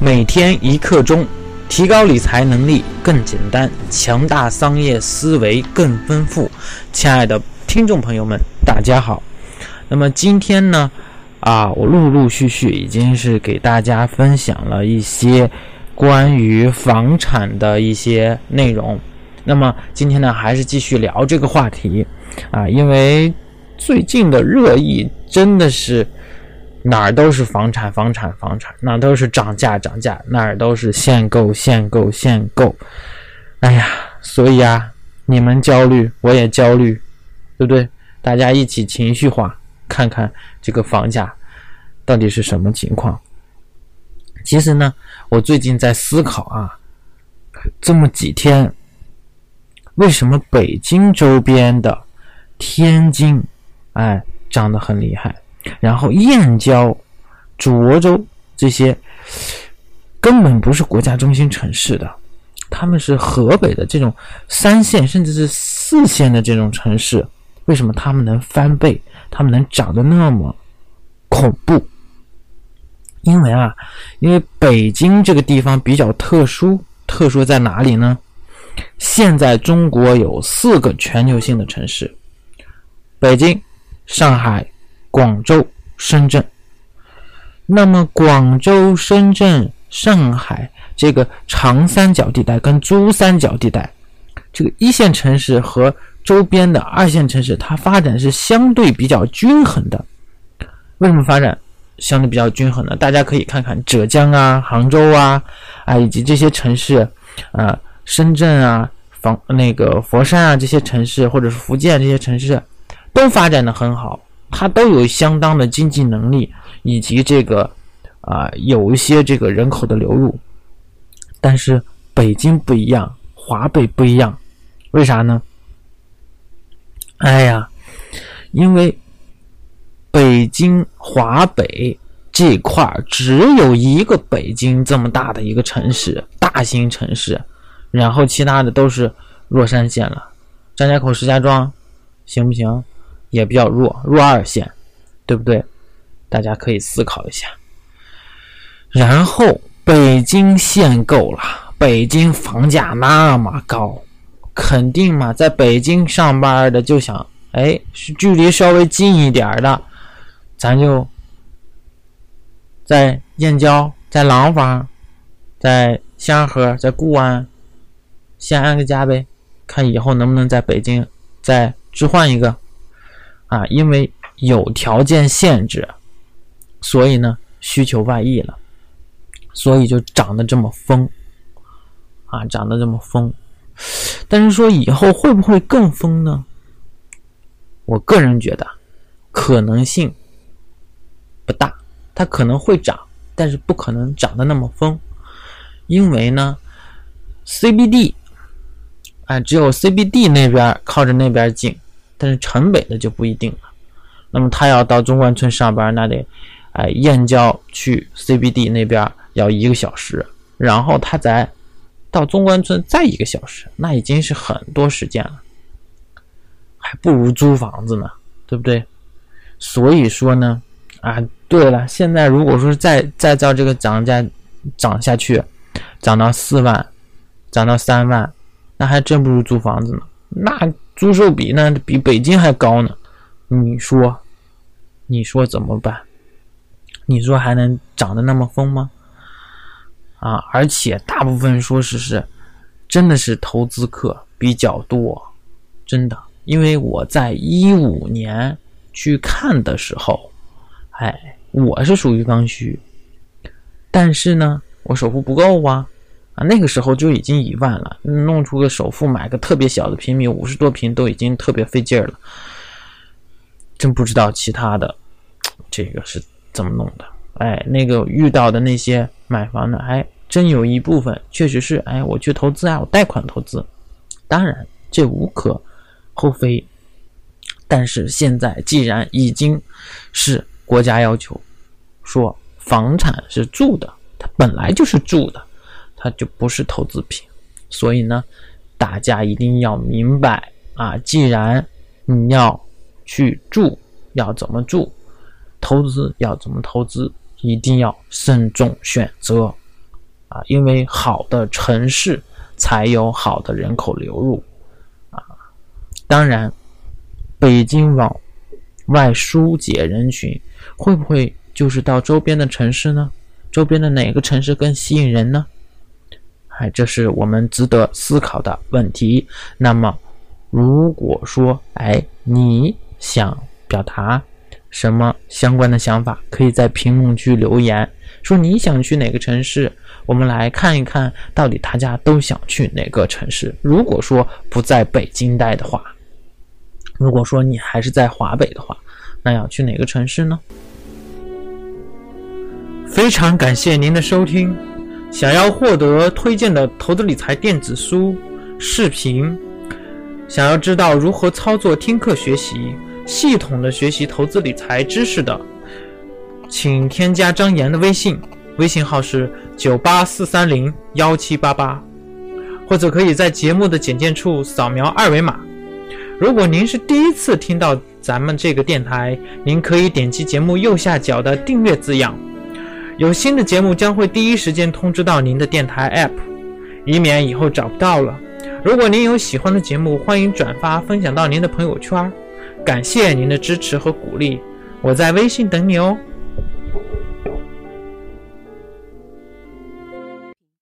每天一刻钟，提高理财能力更简单，强大商业思维更丰富。亲爱的听众朋友们，大家好。那么今天呢，啊，我陆陆续续已经是给大家分享了一些关于房产的一些内容。那么今天呢，还是继续聊这个话题啊，因为最近的热议真的是。哪儿都是房产，房产，房产，哪都是涨价，涨价，哪儿都是限购，限购，限购。哎呀，所以啊，你们焦虑，我也焦虑，对不对？大家一起情绪化，看看这个房价到底是什么情况。其实呢，我最近在思考啊，这么几天，为什么北京周边的天津，哎，涨得很厉害？然后燕郊、涿州这些根本不是国家中心城市的，他们是河北的这种三线甚至是四线的这种城市，为什么他们能翻倍？他们能涨得那么恐怖？因为啊，因为北京这个地方比较特殊，特殊在哪里呢？现在中国有四个全球性的城市：北京、上海。广州、深圳，那么广州、深圳、上海这个长三角地带跟珠三角地带，这个一线城市和周边的二线城市，它发展是相对比较均衡的。为什么发展相对比较均衡呢？大家可以看看浙江啊、杭州啊啊以及这些城市，啊深圳啊、房那个佛山啊这些城市，或者是福建这些城市，都发展的很好。它都有相当的经济能力，以及这个啊，有一些这个人口的流入，但是北京不一样，华北不一样，为啥呢？哎呀，因为北京华北这块儿只有一个北京这么大的一个城市，大型城市，然后其他的都是弱三线了，张家口、石家庄，行不行？也比较弱，弱二线，对不对？大家可以思考一下。然后北京限购了，北京房价那么高，肯定嘛，在北京上班的就想，哎，距离稍微近一点的，咱就在燕郊、在廊坊、在香河、在固安先安个家呗，看以后能不能在北京再置换一个。啊，因为有条件限制，所以呢需求外溢了，所以就涨得这么疯，啊，涨得这么疯。但是说以后会不会更疯呢？我个人觉得可能性不大，它可能会涨，但是不可能涨得那么疯，因为呢，CBD，哎，只有 CBD 那边靠着那边近。但是城北的就不一定了，那么他要到中关村上班，那得，哎，燕郊去 CBD 那边要一个小时，然后他再到中关村再一个小时，那已经是很多时间了，还不如租房子呢，对不对？所以说呢，啊，对了，现在如果说再再照这个涨价涨下去，涨到四万，涨到三万，那还真不如租房子呢，那。租售比那比北京还高呢，你说，你说怎么办？你说还能涨得那么疯吗？啊，而且大部分说是是，真的是投资客比较多，真的，因为我在一五年去看的时候，哎，我是属于刚需，但是呢，我首付不够啊。啊，那个时候就已经一万了，弄出个首付买个特别小的平米，五十多平都已经特别费劲儿了。真不知道其他的这个是怎么弄的。哎，那个遇到的那些买房的，还真有一部分确实是，哎，我去投资啊，我贷款投资，当然这无可厚非。但是现在既然已经是国家要求说房产是住的，它本来就是住的。它就不是投资品，所以呢，大家一定要明白啊！既然你要去住，要怎么住，投资要怎么投资，一定要慎重选择啊，因为好的城市才有好的人口流入啊。当然，北京往外疏解人群，会不会就是到周边的城市呢？周边的哪个城市更吸引人呢？哎，这是我们值得思考的问题。那么，如果说，哎，你想表达什么相关的想法，可以在评论区留言，说你想去哪个城市，我们来看一看到底大家都想去哪个城市。如果说不在北京待的话，如果说你还是在华北的话，那要去哪个城市呢？非常感谢您的收听。想要获得推荐的投资理财电子书、视频，想要知道如何操作听课学习，系统的学习投资理财知识的，请添加张岩的微信，微信号是九八四三零幺七八八，或者可以在节目的简介处扫描二维码。如果您是第一次听到咱们这个电台，您可以点击节目右下角的订阅字样。有新的节目将会第一时间通知到您的电台 App，以免以后找不到了。如果您有喜欢的节目，欢迎转发分享到您的朋友圈。感谢您的支持和鼓励，我在微信等你哦。